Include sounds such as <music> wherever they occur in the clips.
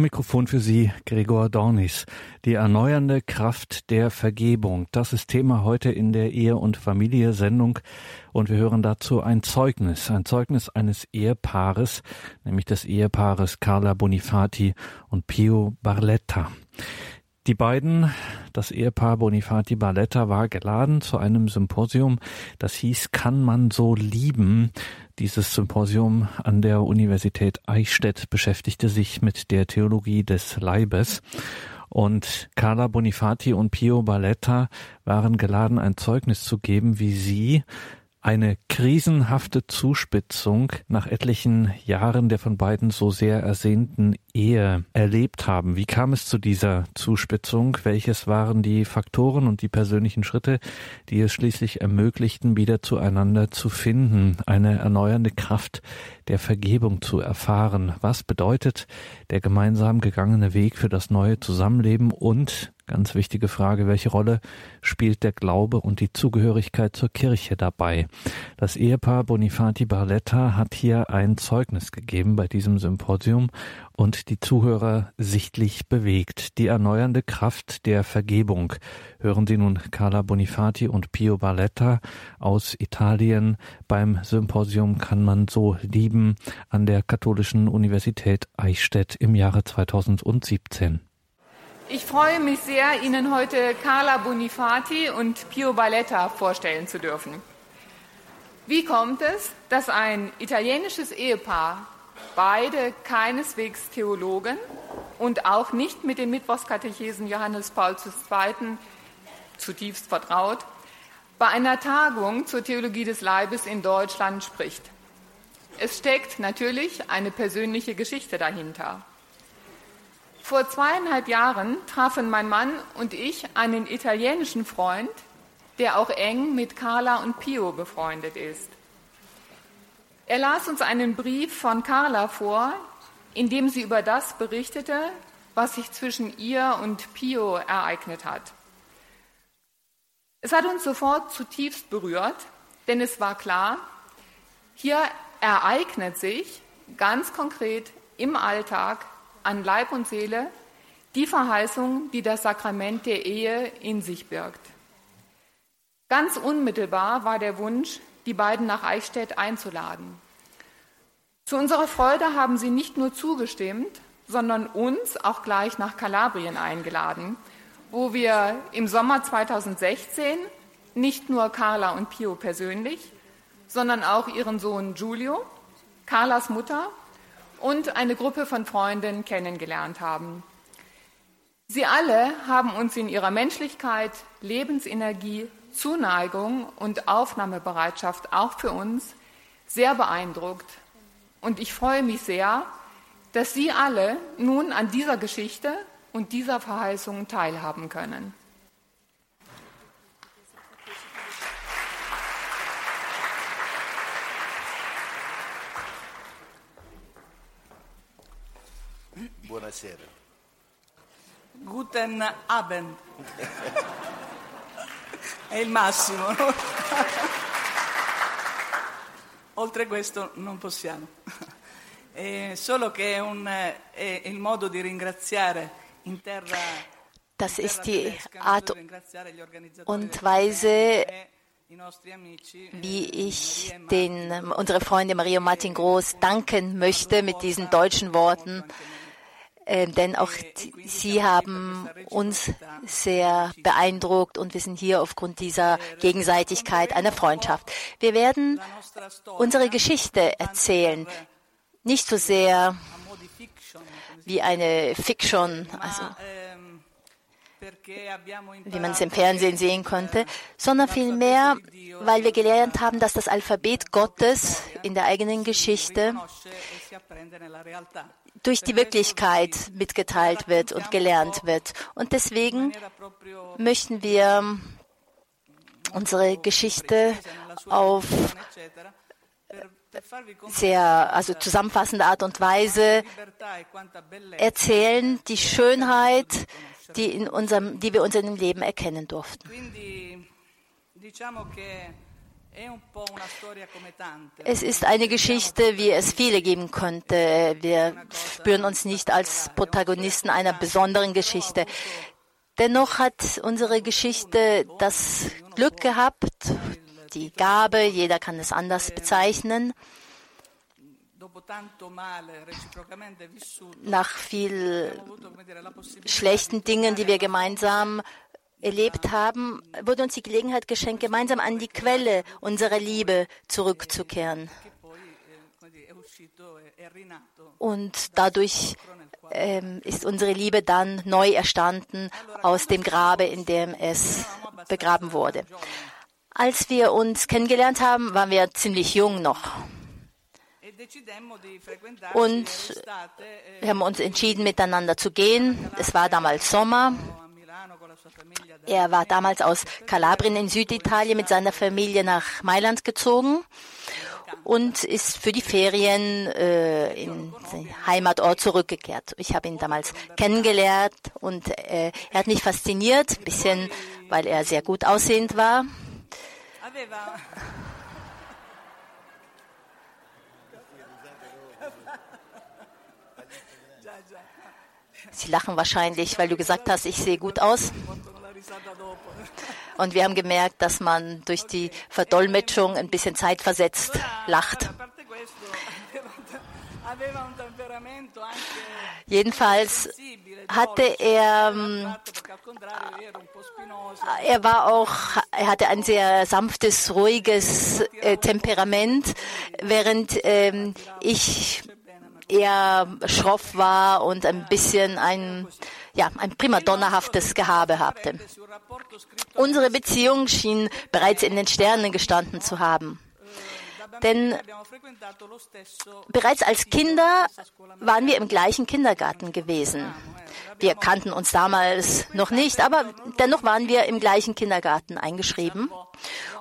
Am Mikrofon für Sie Gregor Dornis. Die erneuernde Kraft der Vergebung. Das ist Thema heute in der Ehe- und Familie-Sendung. Und wir hören dazu ein Zeugnis. Ein Zeugnis eines Ehepaares, nämlich des Ehepaares Carla Bonifati und Pio Barletta. Die beiden, das Ehepaar Bonifati Barletta, war geladen zu einem Symposium, das hieß Kann man so lieben? Dieses Symposium an der Universität Eichstätt beschäftigte sich mit der Theologie des Leibes. Und Carla Bonifati und Pio Barletta waren geladen, ein Zeugnis zu geben, wie sie eine krisenhafte Zuspitzung nach etlichen Jahren der von beiden so sehr ersehnten Ehe erlebt haben. Wie kam es zu dieser Zuspitzung? Welches waren die Faktoren und die persönlichen Schritte, die es schließlich ermöglichten, wieder zueinander zu finden, eine erneuernde Kraft der Vergebung zu erfahren? Was bedeutet der gemeinsam gegangene Weg für das neue Zusammenleben und Ganz wichtige Frage, welche Rolle spielt der Glaube und die Zugehörigkeit zur Kirche dabei? Das Ehepaar Bonifati Barletta hat hier ein Zeugnis gegeben bei diesem Symposium und die Zuhörer sichtlich bewegt. Die erneuernde Kraft der Vergebung. Hören Sie nun Carla Bonifati und Pio Barletta aus Italien. Beim Symposium kann man so lieben an der Katholischen Universität Eichstätt im Jahre 2017. Ich freue mich sehr, Ihnen heute Carla Bonifati und Pio Balletta vorstellen zu dürfen. Wie kommt es, dass ein italienisches Ehepaar, beide keineswegs Theologen und auch nicht mit dem Mittwochskatechesen Johannes Paul II. zutiefst vertraut, bei einer Tagung zur Theologie des Leibes in Deutschland spricht? Es steckt natürlich eine persönliche Geschichte dahinter. Vor zweieinhalb Jahren trafen mein Mann und ich einen italienischen Freund, der auch eng mit Carla und Pio befreundet ist. Er las uns einen Brief von Carla vor, in dem sie über das berichtete, was sich zwischen ihr und Pio ereignet hat. Es hat uns sofort zutiefst berührt, denn es war klar, hier ereignet sich ganz konkret im Alltag an Leib und Seele die Verheißung, die das Sakrament der Ehe in sich birgt. Ganz unmittelbar war der Wunsch, die beiden nach Eichstätt einzuladen. Zu unserer Freude haben sie nicht nur zugestimmt, sondern uns auch gleich nach Kalabrien eingeladen, wo wir im Sommer 2016 nicht nur Carla und Pio persönlich, sondern auch ihren Sohn Giulio, Carlas Mutter und eine Gruppe von Freunden kennengelernt haben. Sie alle haben uns in ihrer Menschlichkeit, Lebensenergie, Zuneigung und Aufnahmebereitschaft auch für uns sehr beeindruckt. Und ich freue mich sehr, dass Sie alle nun an dieser Geschichte und dieser Verheißung teilhaben können. Buonasera. Guten Abend. È il massimo. No? Oltre questo non possiamo. È solo che è, un, è il modo di ringraziare in terra. Das ist die Art und Weise, wie ich den, unsere Freunde Maria Martin Groß danken möchte mit diesen deutschen Worten. Äh, denn auch sie haben uns sehr beeindruckt und wir sind hier aufgrund dieser Gegenseitigkeit einer Freundschaft. Wir werden unsere Geschichte erzählen, nicht so sehr wie eine Fiction, also wie man es im Fernsehen sehen konnte, sondern vielmehr, weil wir gelernt haben, dass das Alphabet Gottes in der eigenen Geschichte durch die Wirklichkeit mitgeteilt wird und gelernt wird. Und deswegen möchten wir unsere Geschichte auf sehr also zusammenfassende Art und Weise erzählen, die Schönheit, die, in unserem, die wir in unserem Leben erkennen durften. Es ist eine Geschichte, wie es viele geben könnte. Wir spüren uns nicht als Protagonisten einer besonderen Geschichte. Dennoch hat unsere Geschichte das Glück gehabt, die Gabe, jeder kann es anders bezeichnen, nach viel schlechten Dingen, die wir gemeinsam erlebt haben, wurde uns die Gelegenheit geschenkt, gemeinsam an die Quelle unserer Liebe zurückzukehren. Und dadurch ähm, ist unsere Liebe dann neu erstanden aus dem Grabe, in dem es begraben wurde. Als wir uns kennengelernt haben, waren wir ziemlich jung noch. Und wir haben uns entschieden, miteinander zu gehen. Es war damals Sommer. Er war damals aus Kalabrien in Süditalien mit seiner Familie nach Mailand gezogen und ist für die Ferien äh, in seinen Heimatort zurückgekehrt. Ich habe ihn damals kennengelernt und äh, er hat mich fasziniert, ein bisschen, weil er sehr gut aussehend war. Sie lachen wahrscheinlich, weil du gesagt hast, ich sehe gut aus. Und wir haben gemerkt, dass man durch die Verdolmetschung ein bisschen zeitversetzt lacht. Jedenfalls hatte er, ähm, er war auch, er hatte ein sehr sanftes, ruhiges äh, Temperament, während ähm, ich eher schroff war und ein bisschen ein, ja, ein primadonnahaftes Gehabe hatte. Unsere Beziehung schien bereits in den Sternen gestanden zu haben. Denn bereits als Kinder waren wir im gleichen Kindergarten gewesen. Wir kannten uns damals noch nicht, aber dennoch waren wir im gleichen Kindergarten eingeschrieben.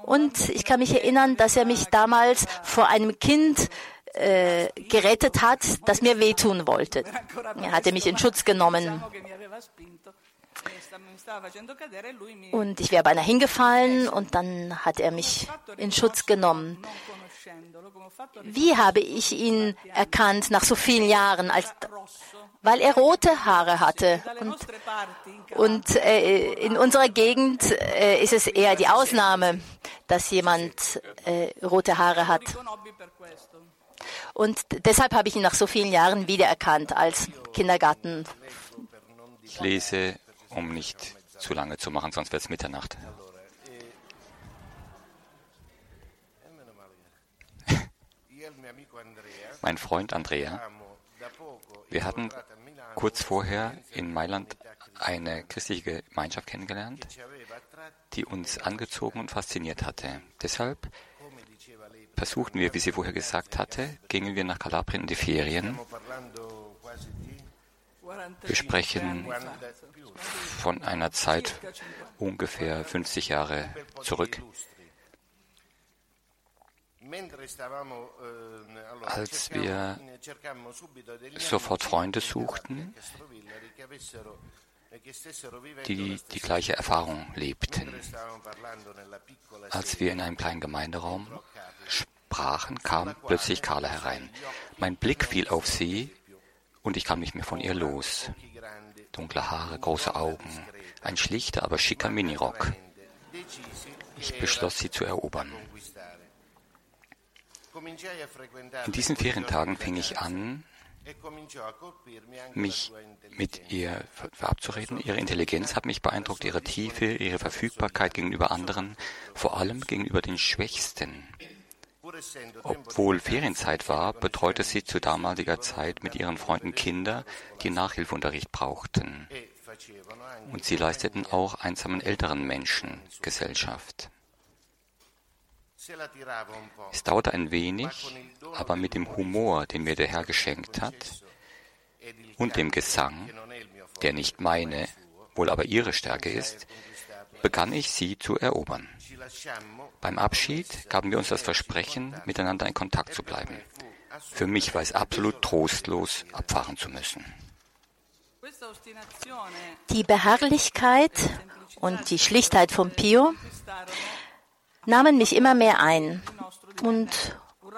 Und ich kann mich erinnern, dass er mich damals vor einem Kind äh, gerettet hat, das mir wehtun wollte. Er hatte mich in Schutz genommen. Und ich wäre beinahe hingefallen und dann hat er mich in Schutz genommen. Wie habe ich ihn erkannt nach so vielen Jahren? Als, weil er rote Haare hatte. Und, und äh, in unserer Gegend äh, ist es eher die Ausnahme, dass jemand äh, rote Haare hat. Und deshalb habe ich ihn nach so vielen Jahren wiedererkannt als Kindergarten. Ich lese, um nicht zu lange zu machen, sonst wird es Mitternacht. <laughs> mein Freund Andrea, wir hatten kurz vorher in Mailand eine christliche Gemeinschaft kennengelernt, die uns angezogen und fasziniert hatte. Deshalb versuchten wir, wie sie vorher gesagt hatte, gingen wir nach Kalabrien in die Ferien. Wir sprechen von einer Zeit ungefähr 50 Jahre zurück. Als wir sofort Freunde suchten, die die gleiche Erfahrung lebten. Als wir in einem kleinen Gemeinderaum sprachen, kam plötzlich Carla herein. Mein Blick fiel auf sie und ich kam nicht mehr von ihr los. Dunkle Haare, große Augen, ein schlichter, aber schicker Minirock. Ich beschloss, sie zu erobern. In diesen Ferientagen fing ich an, mich mit ihr verabzureden. Ihre Intelligenz hat mich beeindruckt, ihre Tiefe, ihre Verfügbarkeit gegenüber anderen, vor allem gegenüber den Schwächsten. Obwohl Ferienzeit war, betreute sie zu damaliger Zeit mit ihren Freunden Kinder, die Nachhilfeunterricht brauchten. Und sie leisteten auch einsamen älteren Menschen Gesellschaft. Es dauerte ein wenig, aber mit dem Humor, den mir der Herr geschenkt hat, und dem Gesang, der nicht meine, wohl aber ihre Stärke ist, begann ich sie zu erobern. Beim Abschied gaben wir uns das Versprechen, miteinander in Kontakt zu bleiben. Für mich war es absolut trostlos, abfahren zu müssen. Die Beharrlichkeit und die Schlichtheit von Pio nahmen mich immer mehr ein und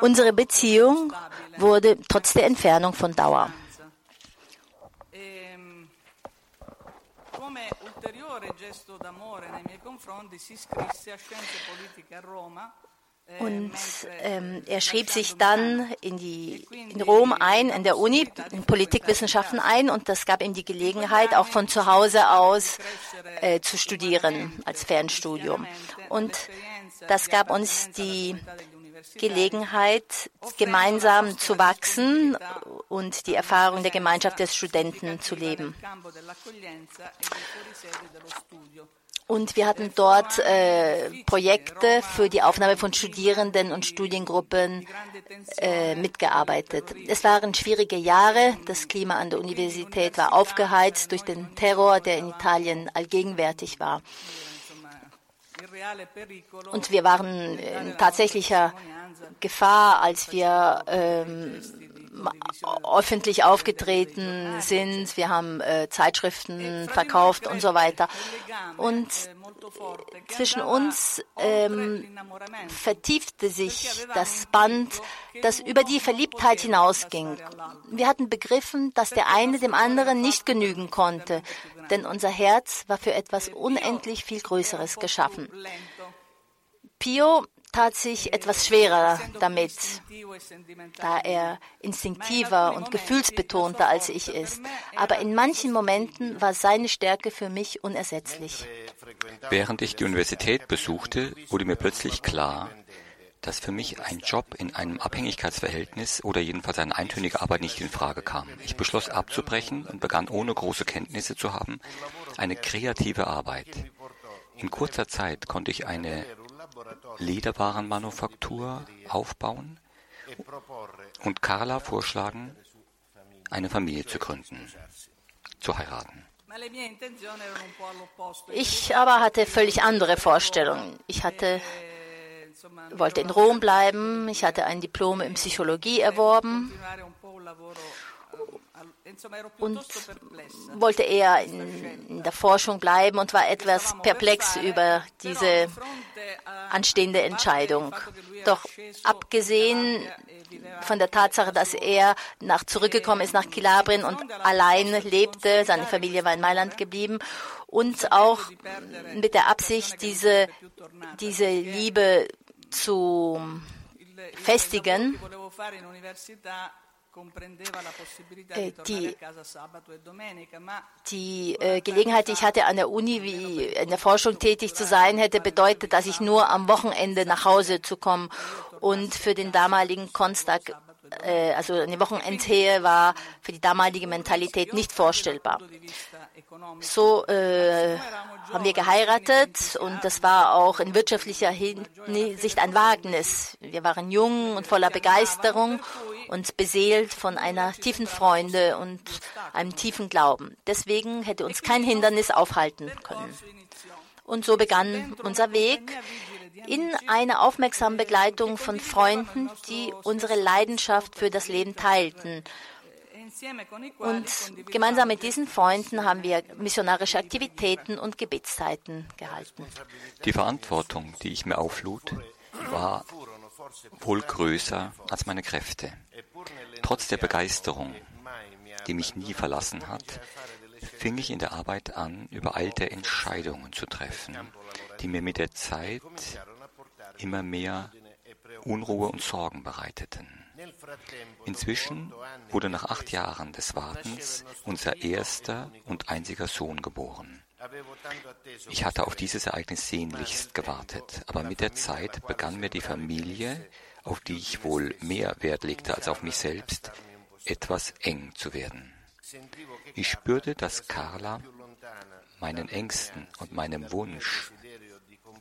unsere Beziehung wurde trotz der Entfernung von Dauer. A Roma und ähm, er schrieb sich dann in, die, in Rom ein, in der Uni, in Politikwissenschaften ein und das gab ihm die Gelegenheit, auch von zu Hause aus äh, zu studieren als Fernstudium. Und das gab uns die Gelegenheit, gemeinsam zu wachsen und die Erfahrung der Gemeinschaft der Studenten zu leben. Und wir hatten dort äh, Projekte für die Aufnahme von Studierenden und Studiengruppen äh, mitgearbeitet. Es waren schwierige Jahre. Das Klima an der Universität war aufgeheizt durch den Terror, der in Italien allgegenwärtig war. Und wir waren in tatsächlicher Gefahr, als wir ähm, öffentlich aufgetreten sind. Wir haben äh, Zeitschriften verkauft und so weiter. Und zwischen uns ähm, vertiefte sich das Band, das über die Verliebtheit hinausging. Wir hatten begriffen, dass der eine dem anderen nicht genügen konnte, denn unser Herz war für etwas unendlich viel Größeres geschaffen. Pio tat sich etwas schwerer damit, da er instinktiver und gefühlsbetonter als ich ist. Aber in manchen Momenten war seine Stärke für mich unersetzlich. Während ich die Universität besuchte, wurde mir plötzlich klar, dass für mich ein Job in einem Abhängigkeitsverhältnis oder jedenfalls eine eintönige Arbeit nicht in Frage kam. Ich beschloss abzubrechen und begann ohne große Kenntnisse zu haben eine kreative Arbeit. In kurzer Zeit konnte ich eine Lederwarenmanufaktur aufbauen und Carla vorschlagen, eine Familie zu gründen, zu heiraten. Ich aber hatte völlig andere Vorstellungen. Ich hatte, wollte in Rom bleiben, ich hatte ein Diplom in Psychologie erworben und wollte eher in, der Forschung bleiben und war etwas perplex über diese anstehende Entscheidung. Doch abgesehen von der Tatsache, dass er nach, zurückgekommen ist nach Kilabrien und allein lebte, seine Familie war in Mailand geblieben und auch mit der Absicht, diese, diese Liebe zu festigen, die, e die äh, Gelegenheit, die ich hatte, an der Uni wie in der Forschung tätig zu sein, hätte bedeutet, dass ich nur am Wochenende nach Hause zu kommen. Und für den damaligen Konstag, äh, also eine Wochenendhehe, war für die damalige Mentalität nicht vorstellbar. So äh, haben wir geheiratet und das war auch in wirtschaftlicher Hinsicht ein Wagnis. Wir waren jung und voller Begeisterung und beseelt von einer tiefen Freude und einem tiefen Glauben. Deswegen hätte uns kein Hindernis aufhalten können. Und so begann unser Weg in einer aufmerksamen Begleitung von Freunden, die unsere Leidenschaft für das Leben teilten. Und gemeinsam mit diesen Freunden haben wir missionarische Aktivitäten und Gebetszeiten gehalten. Die Verantwortung, die ich mir auflud, war wohl größer als meine Kräfte. Trotz der Begeisterung, die mich nie verlassen hat, fing ich in der Arbeit an, übereilte Entscheidungen zu treffen, die mir mit der Zeit immer mehr Unruhe und Sorgen bereiteten. Inzwischen wurde nach acht Jahren des Wartens unser erster und einziger Sohn geboren. Ich hatte auf dieses Ereignis sehnlichst gewartet, aber mit der Zeit begann mir die Familie, auf die ich wohl mehr Wert legte als auf mich selbst, etwas eng zu werden. Ich spürte, dass Carla meinen Ängsten und meinem Wunsch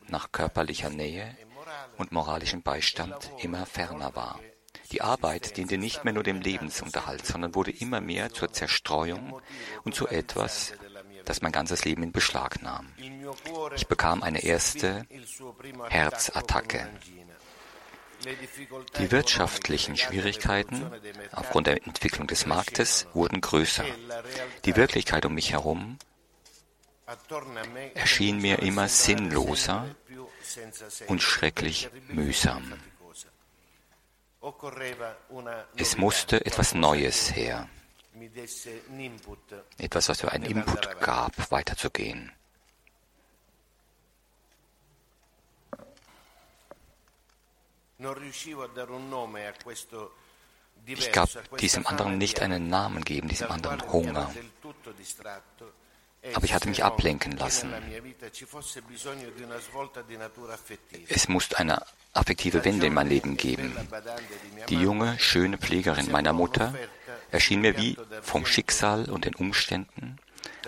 nach körperlicher Nähe und moralischem Beistand immer ferner war. Die Arbeit diente nicht mehr nur dem Lebensunterhalt, sondern wurde immer mehr zur Zerstreuung und zu etwas, das mein ganzes Leben in Beschlag nahm. Ich bekam eine erste Herzattacke. Die wirtschaftlichen Schwierigkeiten aufgrund der Entwicklung des Marktes wurden größer. Die Wirklichkeit um mich herum erschien mir immer sinnloser und schrecklich mühsam. Es musste etwas Neues her, etwas, was mir einen Input gab, weiterzugehen. Ich gab diesem anderen nicht einen Namen geben, diesem anderen Hunger. Aber ich hatte mich ablenken lassen. Es musste eine affektive Wende in mein Leben geben. Die junge, schöne Pflegerin meiner Mutter erschien mir wie vom Schicksal und den Umständen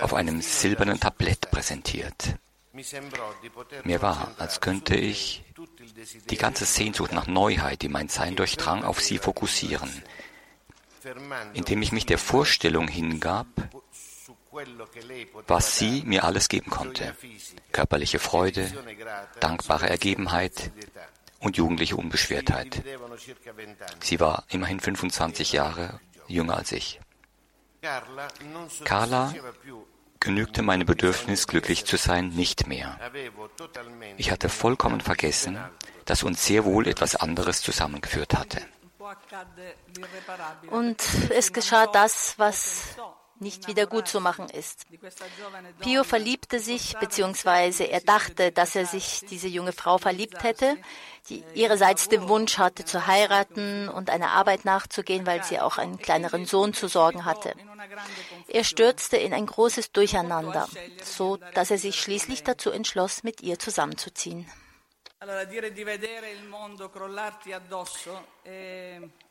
auf einem silbernen Tablett präsentiert. Mir war, als könnte ich die ganze Sehnsucht nach Neuheit, die mein Sein durchdrang, auf sie fokussieren, indem ich mich der Vorstellung hingab, was sie mir alles geben konnte. Körperliche Freude, dankbare Ergebenheit und jugendliche Unbeschwertheit. Sie war immerhin 25 Jahre jünger als ich. Carla genügte meinem Bedürfnis, glücklich zu sein, nicht mehr. Ich hatte vollkommen vergessen, dass uns sehr wohl etwas anderes zusammengeführt hatte. Und es geschah das, was nicht wieder gut zu machen ist. Pio verliebte sich, beziehungsweise er dachte, dass er sich diese junge Frau verliebt hätte, die ihrerseits den Wunsch hatte zu heiraten und einer Arbeit nachzugehen, weil sie auch einen kleineren Sohn zu sorgen hatte. Er stürzte in ein großes Durcheinander, so dass er sich schließlich dazu entschloss, mit ihr zusammenzuziehen.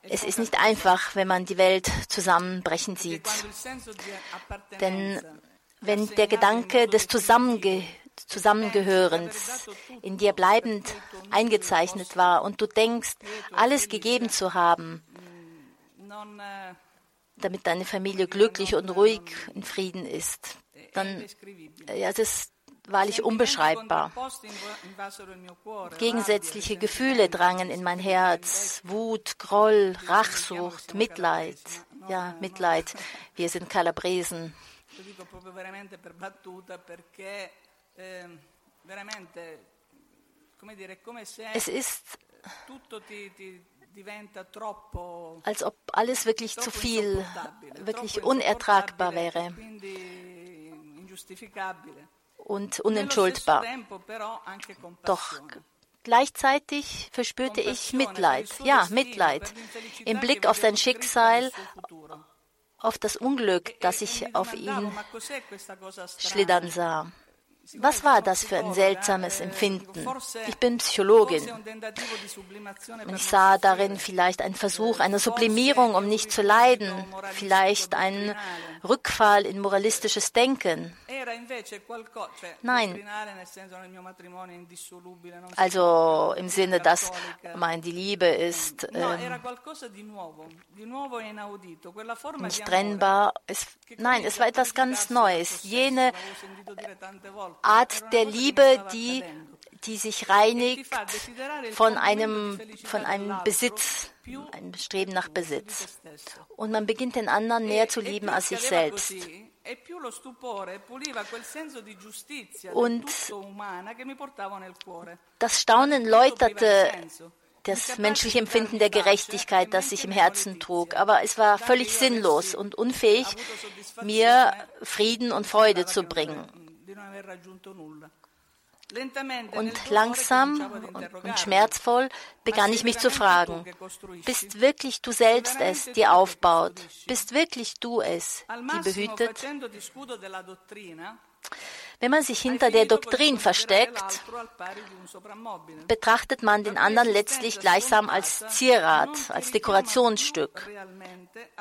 Es ist nicht einfach, wenn man die Welt zusammenbrechen sieht. Denn wenn der Gedanke des Zusammenge Zusammengehörens in dir bleibend eingezeichnet war und du denkst, alles gegeben zu haben, damit deine Familie glücklich und ruhig in Frieden ist, dann ja, das wahrlich unbeschreibbar. Gegensätzliche Gefühle drangen in mein Herz. Wut, Groll, Rachsucht, Mitleid. Ja, Mitleid. Wir sind Kalabresen. Es ist, als ob alles wirklich zu viel, wirklich unertragbar wäre und unentschuldbar. Doch gleichzeitig verspürte ich Mitleid. Ja, Mitleid. Im Blick auf sein Schicksal, auf das Unglück, das ich auf ihn schlittern sah. Was war das für ein seltsames Empfinden? Ich bin Psychologin. Und ich sah darin vielleicht einen Versuch einer Sublimierung, um nicht zu leiden, vielleicht einen Rückfall in moralistisches Denken. Nein. Also im Sinne, dass mein, die Liebe ist ähm, nicht trennbar. Es, nein, es war etwas ganz Neues. Jene Art der Liebe, die, die sich reinigt von einem, von einem Besitz, einem Streben nach Besitz. Und man beginnt den anderen mehr zu lieben als sich selbst. Und das Staunen läuterte das menschliche Empfinden der Gerechtigkeit, das sich im Herzen trug. Aber es war völlig sinnlos und unfähig, mir Frieden und Freude zu bringen. Und langsam und schmerzvoll begann ich mich zu fragen, bist wirklich du selbst es, die aufbaut? Bist wirklich du es, die behütet? Wenn man sich hinter der Doktrin versteckt, betrachtet man den anderen letztlich gleichsam als Zierat, als Dekorationsstück.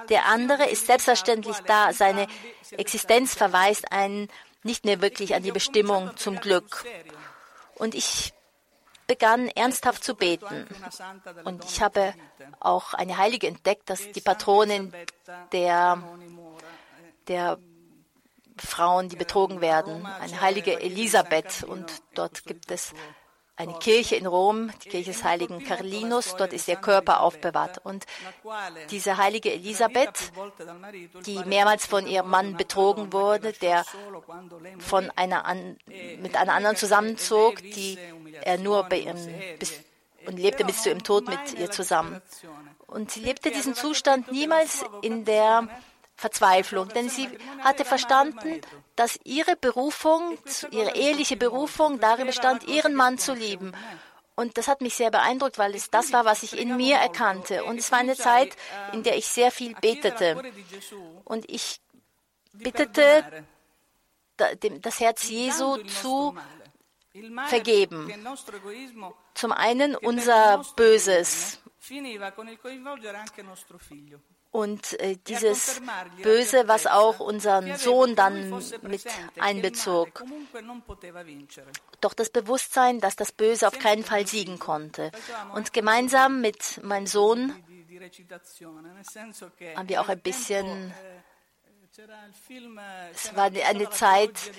Der andere ist selbstverständlich da, seine Existenz verweist einen nicht mehr wirklich an die Bestimmung zum Glück. Und ich begann ernsthaft zu beten. Und ich habe auch eine Heilige entdeckt, dass die Patronin der, der Frauen, die betrogen werden, eine heilige Elisabeth. Und dort gibt es eine Kirche in Rom, die Kirche des heiligen Carlinus, dort ist ihr Körper aufbewahrt. Und diese heilige Elisabeth, die mehrmals von ihrem Mann betrogen wurde, der von einer an, mit einer anderen zusammenzog, die er nur bei ihrem, bis, und lebte bis zu ihrem Tod mit ihr zusammen. Und sie lebte diesen Zustand niemals in der Verzweiflung, denn sie hatte verstanden, dass ihre Berufung, ihre eheliche Berufung darin bestand, ihren Mann zu lieben. Und das hat mich sehr beeindruckt, weil es das war, was ich in mir erkannte. Und es war eine Zeit, in der ich sehr viel betete. Und ich bittete, das Herz Jesu zu vergeben. Zum einen unser Böses, und äh, dieses Böse, was auch unseren Sohn dann mit einbezog. Doch das Bewusstsein, dass das Böse auf keinen Fall siegen konnte. Und gemeinsam mit meinem Sohn haben wir auch ein bisschen es war eine Zeit,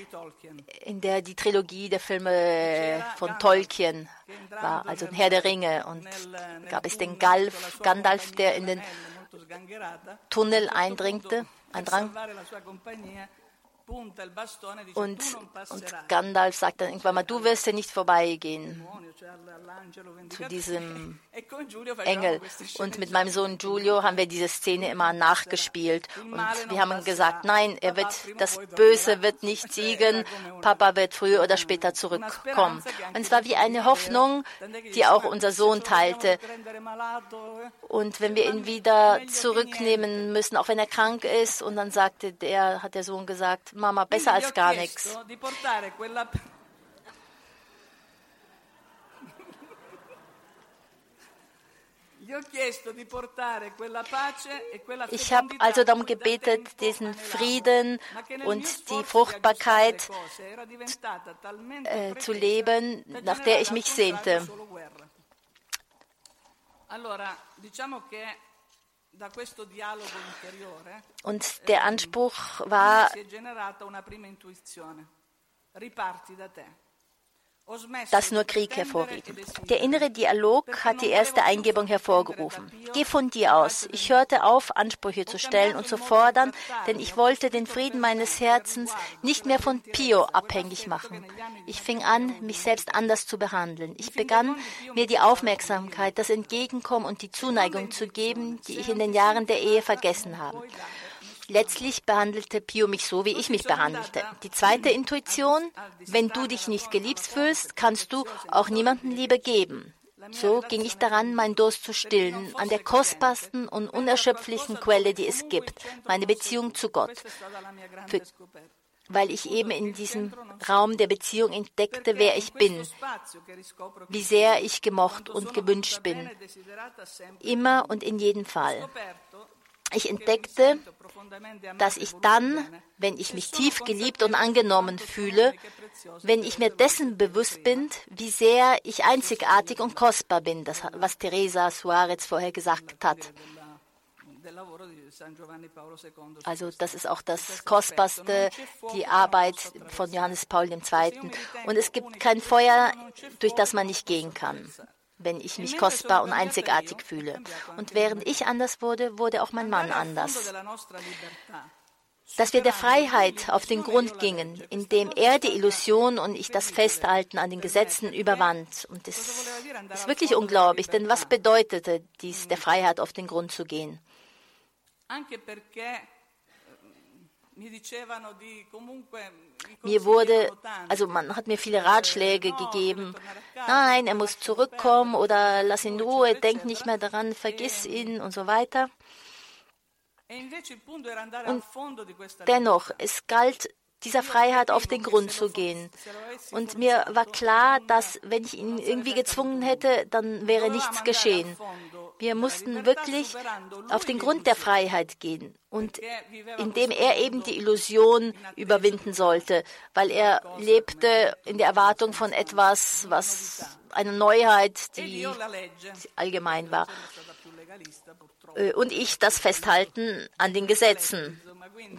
in der die Trilogie der Filme von Tolkien war, also Herr der Ringe. Und gab es den Galf, Gandalf, der in den Tunnel eindringte, eindrang. Und, und Gandalf sagt dann irgendwann mal, du wirst ja nicht vorbeigehen zu diesem <laughs> Engel. Und mit meinem Sohn Giulio haben wir diese Szene immer nachgespielt. Und wir haben gesagt, nein, er wird, das Böse wird <laughs> nicht siegen, Papa wird früher oder später zurückkommen. Und es war wie eine Hoffnung, die auch unser Sohn teilte. Und wenn wir ihn wieder zurücknehmen müssen, auch wenn er krank ist, und dann sagte der, hat der Sohn gesagt, Mama, besser als gar nichts. <laughs> Ich habe also darum gebetet, diesen Frieden und die Fruchtbarkeit äh, zu leben, nach der ich mich sehnte. Und der Anspruch war, dass nur Krieg hervorrief. Der innere Dialog hat die erste Eingebung hervorgerufen. Geh von dir aus. Ich hörte auf, Ansprüche zu stellen und zu fordern, denn ich wollte den Frieden meines Herzens nicht mehr von Pio abhängig machen. Ich fing an, mich selbst anders zu behandeln. Ich begann, mir die Aufmerksamkeit, das Entgegenkommen und die Zuneigung zu geben, die ich in den Jahren der Ehe vergessen habe. Letztlich behandelte Pio mich so, wie ich mich behandelte. Die zweite Intuition, wenn du dich nicht geliebt fühlst, kannst du auch niemandem Liebe geben. So ging ich daran, meinen Durst zu stillen, an der kostbarsten und unerschöpflichen Quelle, die es gibt, meine Beziehung zu Gott. Für, weil ich eben in diesem Raum der Beziehung entdeckte, wer ich bin, wie sehr ich gemocht und gewünscht bin, immer und in jedem Fall. Ich entdeckte, dass ich dann, wenn ich mich tief geliebt und angenommen fühle, wenn ich mir dessen bewusst bin, wie sehr ich einzigartig und kostbar bin, das, was Teresa Suarez vorher gesagt hat. Also das ist auch das Kostbarste, die Arbeit von Johannes Paul II. Und es gibt kein Feuer, durch das man nicht gehen kann wenn ich mich kostbar und einzigartig fühle. Und während ich anders wurde, wurde auch mein Mann anders. Dass wir der Freiheit auf den Grund gingen, indem er die Illusion und ich das Festhalten an den Gesetzen überwand. Und das ist wirklich unglaublich, denn was bedeutete dies, der Freiheit auf den Grund zu gehen? Mir wurde, also man hat mir viele Ratschläge gegeben. Nein, er muss zurückkommen oder lass ihn in Ruhe, denk nicht mehr daran, vergiss ihn und so weiter. Und dennoch, es galt, dieser Freiheit auf den Grund zu gehen. Und mir war klar, dass wenn ich ihn irgendwie gezwungen hätte, dann wäre nichts geschehen. Wir mussten wirklich auf den Grund der Freiheit gehen und indem er eben die Illusion überwinden sollte, weil er lebte in der Erwartung von etwas, was eine Neuheit, die allgemein war. Äh, und ich das Festhalten an den Gesetzen,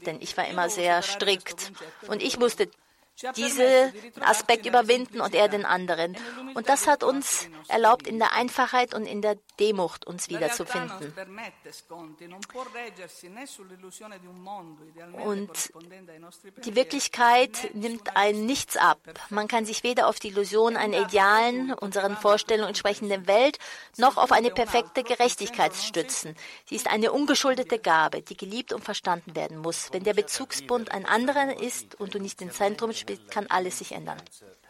denn ich war immer sehr strikt. Und ich musste diesen Aspekt überwinden und er den anderen. Und das hat uns erlaubt, in der Einfachheit und in der Demut uns wiederzufinden. Und die Wirklichkeit nimmt einen nichts ab. Man kann sich weder auf die Illusion einer idealen, unseren Vorstellungen entsprechenden Welt, noch auf eine perfekte Gerechtigkeit stützen. Sie ist eine ungeschuldete Gabe, die geliebt und verstanden werden muss. Wenn der Bezugspunkt ein anderer ist und du nicht im Zentrum spielst, kann alles sich ändern.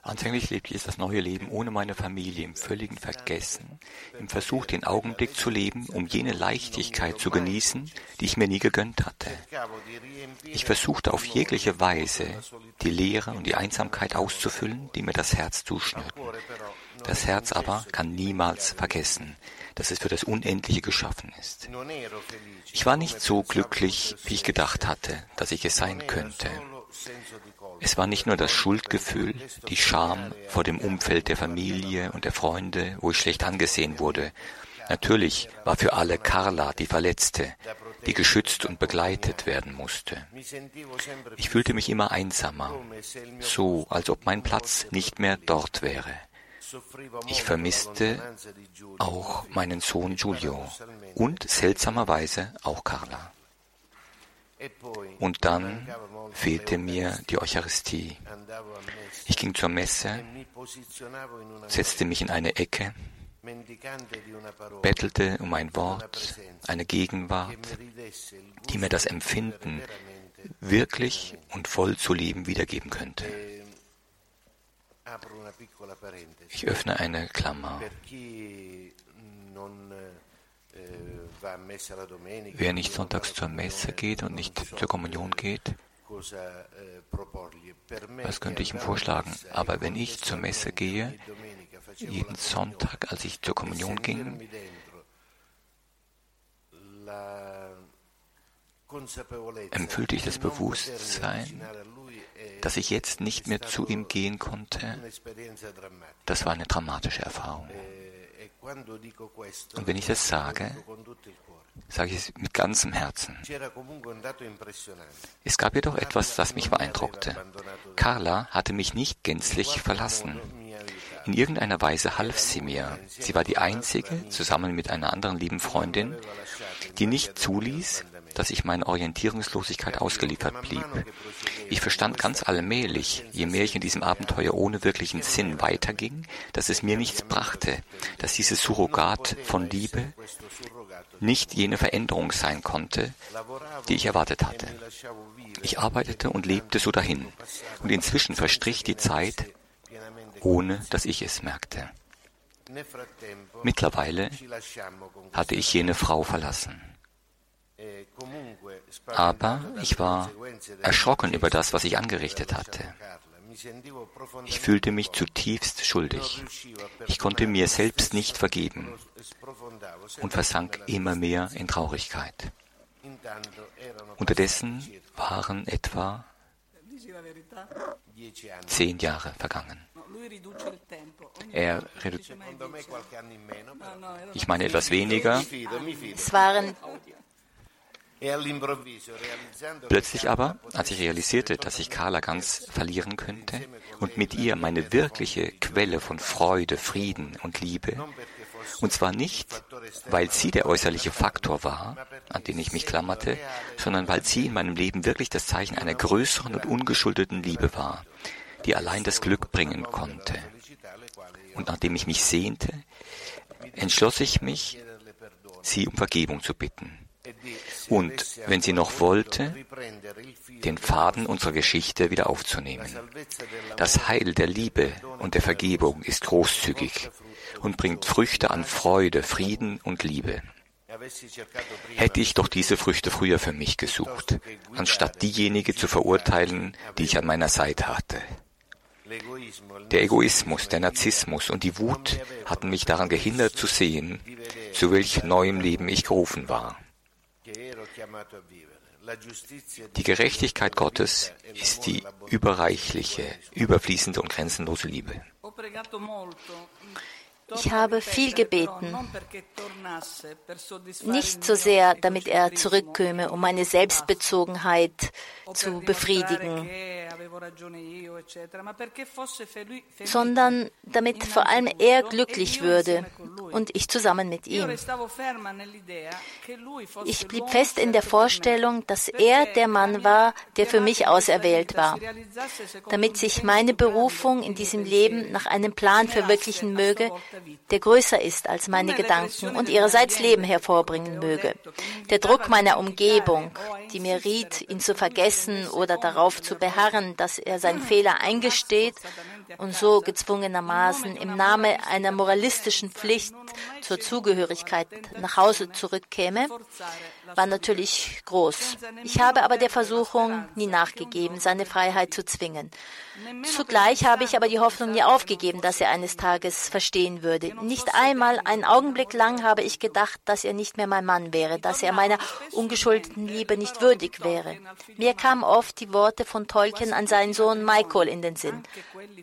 Anfänglich lebte ich das neue Leben ohne meine Familie, im völligen Vergessen, im Versuch, den Augenblick zu leben, um jene Leichtigkeit zu genießen, die ich mir nie gegönnt hatte. Ich versuchte auf jegliche Weise, die Leere und die Einsamkeit auszufüllen, die mir das Herz zuschnürten. Das Herz aber kann niemals vergessen, dass es für das Unendliche geschaffen ist. Ich war nicht so glücklich, wie ich gedacht hatte, dass ich es sein könnte. Es war nicht nur das Schuldgefühl, die Scham vor dem Umfeld der Familie und der Freunde, wo ich schlecht angesehen wurde. Natürlich war für alle Carla die Verletzte, die geschützt und begleitet werden musste. Ich fühlte mich immer einsamer, so als ob mein Platz nicht mehr dort wäre. Ich vermisste auch meinen Sohn Giulio und seltsamerweise auch Carla. Und dann fehlte mir die Eucharistie. Ich ging zur Messe, setzte mich in eine Ecke, bettelte um ein Wort, eine Gegenwart, die mir das Empfinden wirklich und voll zu leben wiedergeben könnte. Ich öffne eine Klammer. Wer nicht sonntags zur Messe geht und nicht zur Kommunion geht, was könnte ich ihm vorschlagen? Aber wenn ich zur Messe gehe, jeden Sonntag, als ich zur Kommunion ging, empfüllte ich das Bewusstsein, dass ich jetzt nicht mehr zu ihm gehen konnte. Das war eine dramatische Erfahrung. Und wenn ich das sage, sage ich es mit ganzem Herzen. Es gab jedoch etwas, das mich beeindruckte. Carla hatte mich nicht gänzlich verlassen. In irgendeiner Weise half sie mir. Sie war die einzige, zusammen mit einer anderen lieben Freundin, die nicht zuließ, dass ich meiner Orientierungslosigkeit ausgeliefert blieb. Ich verstand ganz allmählich, je mehr ich in diesem Abenteuer ohne wirklichen Sinn weiterging, dass es mir nichts brachte, dass dieses Surrogat von Liebe nicht jene Veränderung sein konnte, die ich erwartet hatte. Ich arbeitete und lebte so dahin, und inzwischen verstrich die Zeit, ohne dass ich es merkte. Mittlerweile hatte ich jene Frau verlassen. Aber ich war erschrocken über das, was ich angerichtet hatte. Ich fühlte mich zutiefst schuldig. Ich konnte mir selbst nicht vergeben und versank immer mehr in Traurigkeit. Unterdessen waren etwa zehn Jahre vergangen. Er ich meine etwas weniger. Es waren Plötzlich aber, als ich realisierte, dass ich Carla ganz verlieren könnte und mit ihr meine wirkliche Quelle von Freude, Frieden und Liebe, und zwar nicht, weil sie der äußerliche Faktor war, an den ich mich klammerte, sondern weil sie in meinem Leben wirklich das Zeichen einer größeren und ungeschuldeten Liebe war, die allein das Glück bringen konnte. Und nachdem ich mich sehnte, entschloss ich mich, sie um Vergebung zu bitten und, wenn sie noch wollte, den Faden unserer Geschichte wieder aufzunehmen. Das Heil der Liebe und der Vergebung ist großzügig und bringt Früchte an Freude, Frieden und Liebe. Hätte ich doch diese Früchte früher für mich gesucht, anstatt diejenige zu verurteilen, die ich an meiner Seite hatte. Der Egoismus, der Narzissmus und die Wut hatten mich daran gehindert zu sehen, zu welch neuem Leben ich gerufen war. Die Gerechtigkeit Gottes ist die überreichliche, überfließende und grenzenlose Liebe. Ich habe viel gebeten, nicht so sehr, damit er zurückkäme, um meine Selbstbezogenheit zu befriedigen, sondern damit vor allem er glücklich würde und ich zusammen mit ihm. Ich blieb fest in der Vorstellung, dass er der Mann war, der für mich auserwählt war, damit sich meine Berufung in diesem Leben nach einem Plan verwirklichen möge, der größer ist als meine Gedanken und ihrerseits Leben hervorbringen möge. Der Druck meiner Umgebung, die mir riet, ihn zu vergessen oder darauf zu beharren, dass er seinen Fehler eingesteht und so gezwungenermaßen im Namen einer moralistischen Pflicht zur Zugehörigkeit nach Hause zurückkäme, war natürlich groß. Ich habe aber der Versuchung nie nachgegeben, seine Freiheit zu zwingen. Zugleich habe ich aber die Hoffnung nie aufgegeben, dass er eines Tages verstehen würde. Nicht einmal einen Augenblick lang habe ich gedacht, dass er nicht mehr mein Mann wäre, dass er meiner ungeschuldeten Liebe nicht würdig wäre. Mir kamen oft die Worte von Tolkien an seinen Sohn Michael in den Sinn.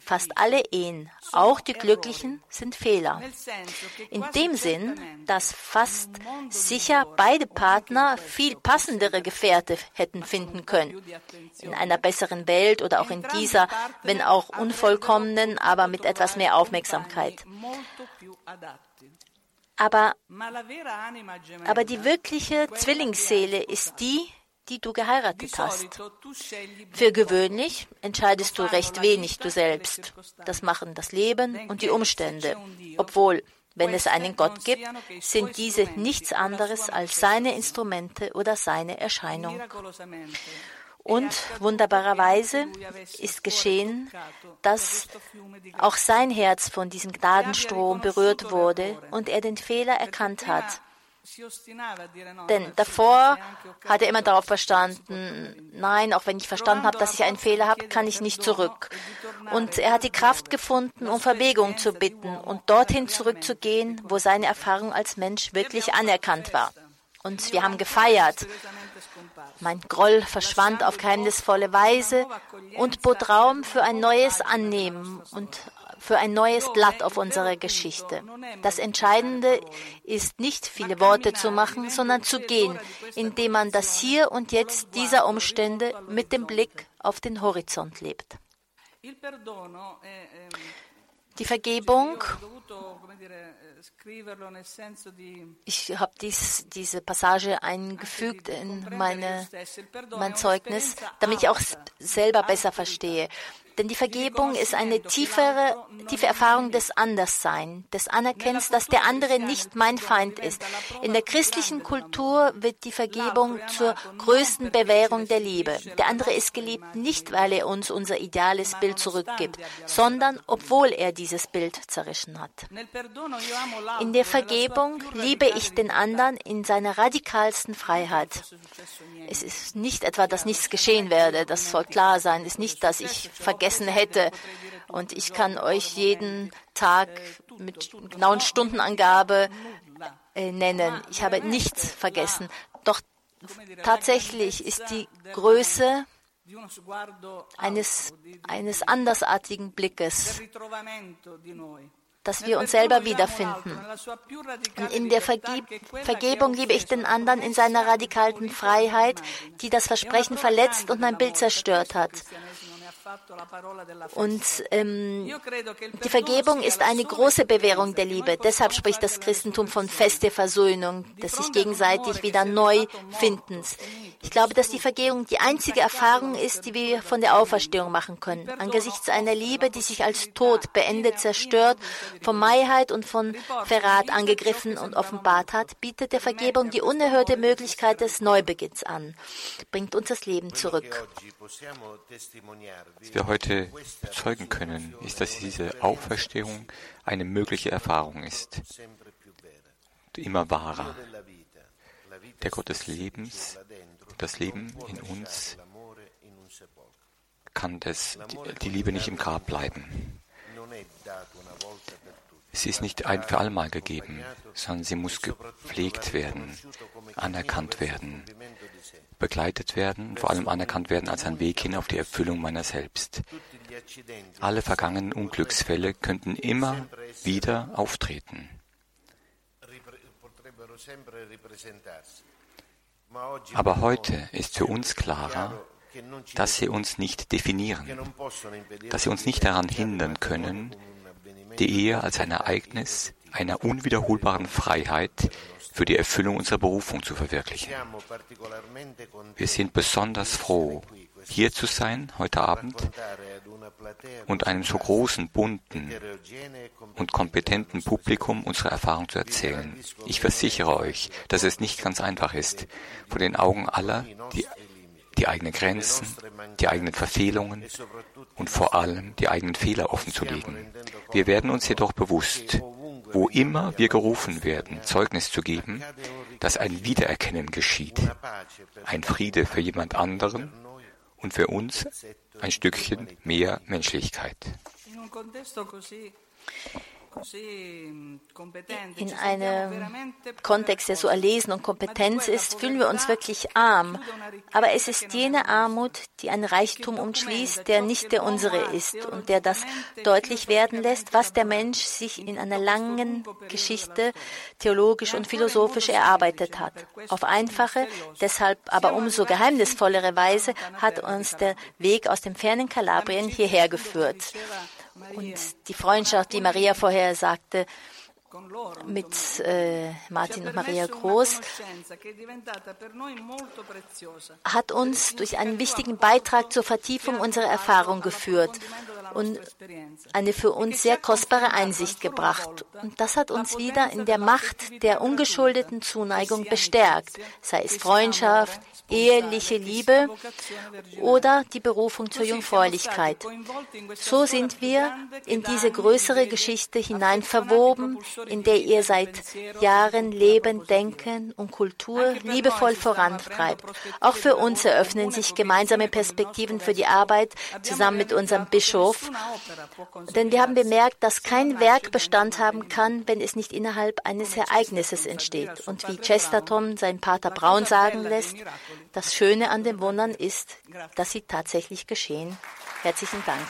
Fast alle Ehen, auch die glücklichen, sind Fehler. In dem Sinn, dass fast sicher beide Partner viel passendere Gefährte hätten finden können. In einer besseren Welt oder auch in dieser, wenn auch unvollkommenen, aber mit etwas mehr Aufmerksamkeit. Aber, aber die wirkliche Zwillingsseele ist die, die du geheiratet hast. Für gewöhnlich entscheidest du recht wenig du selbst. Das machen das Leben und die Umstände. Obwohl, wenn es einen Gott gibt, sind diese nichts anderes als seine Instrumente oder seine Erscheinung. Und wunderbarerweise ist geschehen, dass auch sein Herz von diesem Gnadenstrom berührt wurde und er den Fehler erkannt hat. Denn davor hat er immer darauf verstanden, nein, auch wenn ich verstanden habe, dass ich einen Fehler habe, kann ich nicht zurück. Und er hat die Kraft gefunden, um Verbegung zu bitten und dorthin zurückzugehen, wo seine Erfahrung als Mensch wirklich anerkannt war. Und wir haben gefeiert. Mein Groll verschwand auf geheimnisvolle Weise und bot Raum für ein neues Annehmen und für ein neues Blatt auf unserer Geschichte. Das Entscheidende ist nicht viele Worte zu machen, sondern zu gehen, indem man das Hier und Jetzt dieser Umstände mit dem Blick auf den Horizont lebt. Die Vergebung ich habe dies, diese Passage eingefügt in meine, mein Zeugnis, damit ich auch selber besser verstehe. Denn die Vergebung ist eine tiefere, tiefe Erfahrung des Anderssein, des Anerkennens, dass der andere nicht mein Feind ist. In der christlichen Kultur wird die Vergebung zur größten Bewährung der Liebe. Der andere ist geliebt nicht, weil er uns unser ideales Bild zurückgibt, sondern obwohl er dieses Bild zerrissen hat. In der Vergebung liebe ich den anderen in seiner radikalsten Freiheit. Es ist nicht etwa, dass nichts geschehen werde, das soll klar sein. Es ist nicht, dass ich vergessen hätte. Und ich kann euch jeden Tag mit genauen Stundenangabe äh, nennen. Ich habe nichts vergessen. Doch tatsächlich ist die Größe eines, eines andersartigen Blickes dass wir uns selber wiederfinden. Und in der Vergeb Vergebung liebe ich den anderen in seiner radikalen Freiheit, die das Versprechen verletzt und mein Bild zerstört hat. Und ähm, die Vergebung ist eine große Bewährung der Liebe. Deshalb spricht das Christentum von feste Versöhnung, des sich gegenseitig wieder neu findens. Ich glaube, dass die Vergebung die einzige Erfahrung ist, die wir von der Auferstehung machen können. Angesichts einer Liebe, die sich als Tod beendet, zerstört, von Maiheit und von Verrat angegriffen und offenbart hat, bietet der Vergebung die unerhörte Möglichkeit des Neubeginns an, bringt uns das Leben zurück. Was wir heute bezeugen können, ist, dass diese Auferstehung eine mögliche Erfahrung ist, immer wahrer. Der Gott des Lebens das Leben in uns kann das, die Liebe nicht im Grab bleiben. Sie ist nicht ein für allemal gegeben, sondern sie muss gepflegt werden, anerkannt werden, begleitet werden und vor allem anerkannt werden als ein Weg hin auf die Erfüllung meiner selbst. Alle vergangenen Unglücksfälle könnten immer wieder auftreten. Aber heute ist für uns klarer, dass sie uns nicht definieren, dass sie uns nicht daran hindern können, die Ehe als ein Ereignis einer unwiederholbaren Freiheit für die Erfüllung unserer Berufung zu verwirklichen. Wir sind besonders froh, hier zu sein heute Abend und einem so großen, bunten und kompetenten Publikum unsere Erfahrung zu erzählen. Ich versichere euch, dass es nicht ganz einfach ist, vor den Augen aller die, die eigenen Grenzen, die eigenen Verfehlungen und vor allem die eigenen Fehler offenzulegen. Wir werden uns jedoch bewusst, wo immer wir gerufen werden, Zeugnis zu geben, dass ein Wiedererkennen geschieht, ein Friede für jemand anderen und für uns ein Stückchen mehr Menschlichkeit. In einem Kontext, der so erlesen und Kompetenz ist, fühlen wir uns wirklich arm. Aber es ist jene Armut, die ein Reichtum umschließt, der nicht der unsere ist und der das deutlich werden lässt, was der Mensch sich in einer langen Geschichte theologisch und philosophisch erarbeitet hat. Auf einfache, deshalb aber umso geheimnisvollere Weise hat uns der Weg aus dem fernen Kalabrien hierher geführt. Und die Freundschaft, die Maria vorher sagte, mit äh, Martin und Maria Groß hat uns durch einen wichtigen Beitrag zur Vertiefung unserer Erfahrung geführt und eine für uns sehr kostbare Einsicht gebracht. Und das hat uns wieder in der Macht der ungeschuldeten Zuneigung bestärkt, sei es Freundschaft, eheliche Liebe oder die Berufung zur Jungfräulichkeit. So sind wir in diese größere Geschichte hinein verwoben, in der ihr seit Jahren Leben, Denken und Kultur liebevoll vorantreibt. Auch für uns eröffnen sich gemeinsame Perspektiven für die Arbeit zusammen mit unserem Bischof. Denn wir haben bemerkt, dass kein Werk Bestand haben kann, wenn es nicht innerhalb eines Ereignisses entsteht. Und wie Chesterton sein Pater Braun sagen lässt, das Schöne an den Wundern ist, dass sie tatsächlich geschehen. Herzlichen Dank.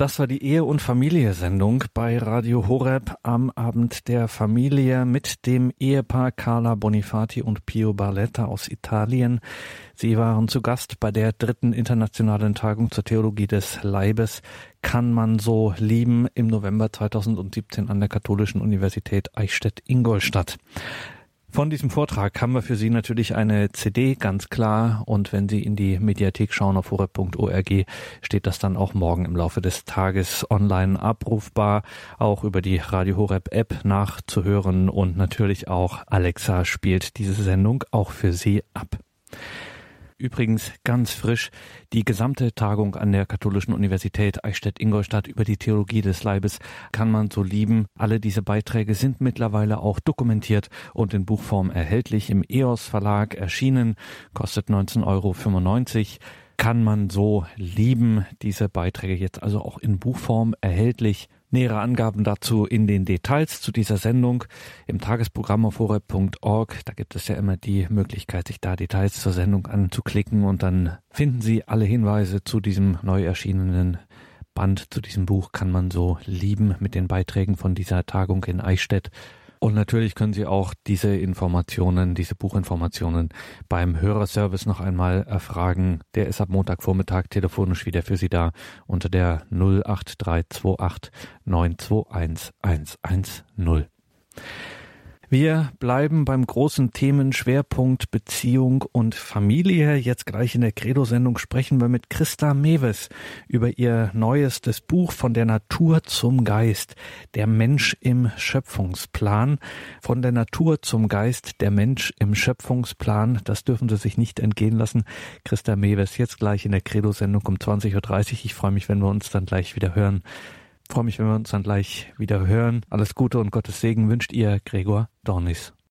Das war die Ehe- und Familie-Sendung bei Radio Horeb am Abend der Familie mit dem Ehepaar Carla Bonifati und Pio Barletta aus Italien. Sie waren zu Gast bei der dritten internationalen Tagung zur Theologie des Leibes. Kann man so lieben im November 2017 an der Katholischen Universität Eichstätt-Ingolstadt. Von diesem Vortrag haben wir für Sie natürlich eine CD, ganz klar. Und wenn Sie in die Mediathek schauen auf horeb.org, steht das dann auch morgen im Laufe des Tages online abrufbar, auch über die Radio Horeb App nachzuhören. Und natürlich auch Alexa spielt diese Sendung auch für Sie ab. Übrigens ganz frisch die gesamte Tagung an der Katholischen Universität Eichstätt-Ingolstadt über die Theologie des Leibes kann man so lieben. Alle diese Beiträge sind mittlerweile auch dokumentiert und in Buchform erhältlich im EOS Verlag erschienen, kostet 19,95 Euro kann man so lieben. Diese Beiträge jetzt also auch in Buchform erhältlich. Nähere Angaben dazu in den Details zu dieser Sendung im Tagesprogramm auf horeb.org. Da gibt es ja immer die Möglichkeit, sich da Details zur Sendung anzuklicken und dann finden Sie alle Hinweise zu diesem neu erschienenen Band, zu diesem Buch kann man so lieben mit den Beiträgen von dieser Tagung in Eichstätt. Und natürlich können Sie auch diese Informationen, diese Buchinformationen beim Hörerservice noch einmal erfragen. Der ist ab Montagvormittag telefonisch wieder für Sie da unter der 08328 921 110. Wir bleiben beim großen Themenschwerpunkt Beziehung und Familie. Jetzt gleich in der Credo-Sendung sprechen wir mit Christa Mewes über ihr neuestes Buch von der Natur zum Geist, der Mensch im Schöpfungsplan. Von der Natur zum Geist, der Mensch im Schöpfungsplan. Das dürfen Sie sich nicht entgehen lassen. Christa Mewes jetzt gleich in der Credo-Sendung um 20.30 Uhr. Ich freue mich, wenn wir uns dann gleich wieder hören freue mich, wenn wir uns dann gleich wieder hören. Alles Gute und Gottes Segen wünscht ihr Gregor Dornis.